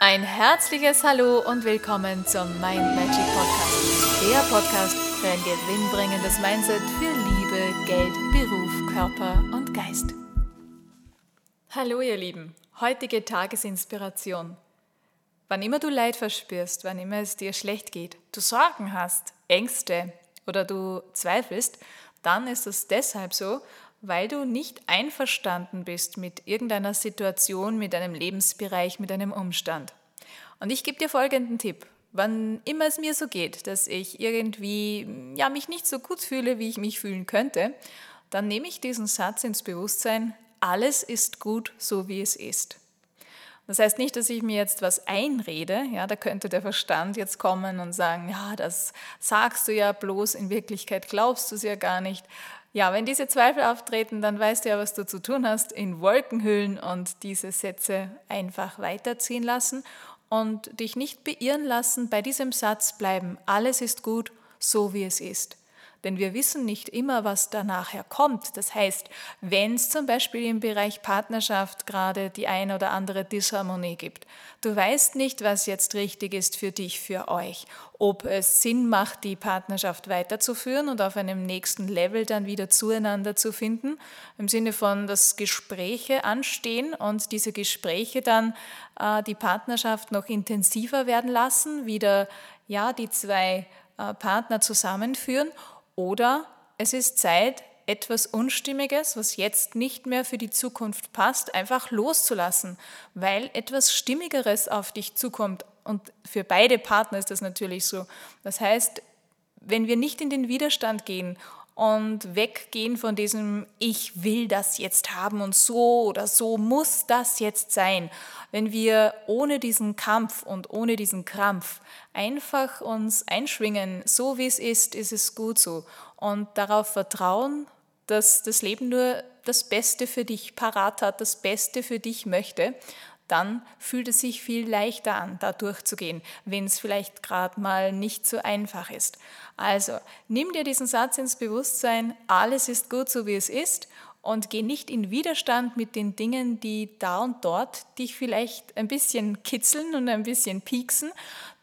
Ein herzliches Hallo und willkommen zum Mind Magic Podcast. Der Podcast für ein gewinnbringendes Mindset für Liebe, Geld, Beruf, Körper und Geist. Hallo ihr Lieben, heutige Tagesinspiration. Wann immer du Leid verspürst, wann immer es dir schlecht geht, du Sorgen hast, Ängste oder du zweifelst, dann ist es deshalb so, weil du nicht einverstanden bist mit irgendeiner Situation, mit einem Lebensbereich, mit einem Umstand. Und ich gebe dir folgenden Tipp. Wann immer es mir so geht, dass ich irgendwie ja, mich nicht so gut fühle, wie ich mich fühlen könnte, dann nehme ich diesen Satz ins Bewusstsein, alles ist gut, so wie es ist. Das heißt nicht, dass ich mir jetzt was einrede, ja, da könnte der Verstand jetzt kommen und sagen, ja, das sagst du ja bloß, in Wirklichkeit glaubst du es ja gar nicht. Ja, wenn diese Zweifel auftreten, dann weißt du ja, was du zu tun hast, in Wolken hüllen und diese Sätze einfach weiterziehen lassen und dich nicht beirren lassen, bei diesem Satz bleiben, alles ist gut, so wie es ist. Denn wir wissen nicht immer, was da nachher kommt. Das heißt, wenn es zum Beispiel im Bereich Partnerschaft gerade die ein oder andere Disharmonie gibt, du weißt nicht, was jetzt richtig ist für dich, für euch, ob es Sinn macht, die Partnerschaft weiterzuführen und auf einem nächsten Level dann wieder zueinander zu finden, im Sinne von, dass Gespräche anstehen und diese Gespräche dann äh, die Partnerschaft noch intensiver werden lassen, wieder ja die zwei äh, Partner zusammenführen oder es ist Zeit, etwas Unstimmiges, was jetzt nicht mehr für die Zukunft passt, einfach loszulassen, weil etwas Stimmigeres auf dich zukommt. Und für beide Partner ist das natürlich so. Das heißt, wenn wir nicht in den Widerstand gehen und weggehen von diesem Ich will das jetzt haben und so oder so muss das jetzt sein. Wenn wir ohne diesen Kampf und ohne diesen Krampf einfach uns einschwingen, so wie es ist, ist es gut so und darauf vertrauen, dass das Leben nur das Beste für dich parat hat, das Beste für dich möchte, dann fühlt es sich viel leichter an, da durchzugehen, wenn es vielleicht gerade mal nicht so einfach ist. Also nimm dir diesen Satz ins Bewusstsein, alles ist gut so wie es ist und geh nicht in Widerstand mit den Dingen, die da und dort dich vielleicht ein bisschen kitzeln und ein bisschen pieksen.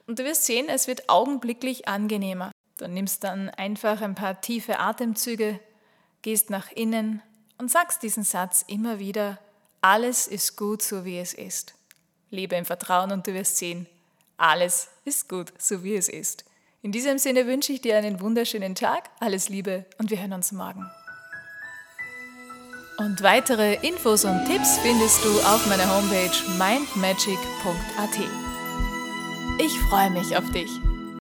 Und du wirst sehen, es wird augenblicklich angenehmer. Du nimmst dann einfach ein paar tiefe Atemzüge, gehst nach innen und sagst diesen Satz immer wieder alles ist gut, so wie es ist. Lebe im Vertrauen und du wirst sehen, alles ist gut, so wie es ist. In diesem Sinne wünsche ich dir einen wunderschönen Tag, alles Liebe und wir hören uns morgen. Und weitere Infos und Tipps findest du auf meiner Homepage mindmagic.at. Ich freue mich auf dich.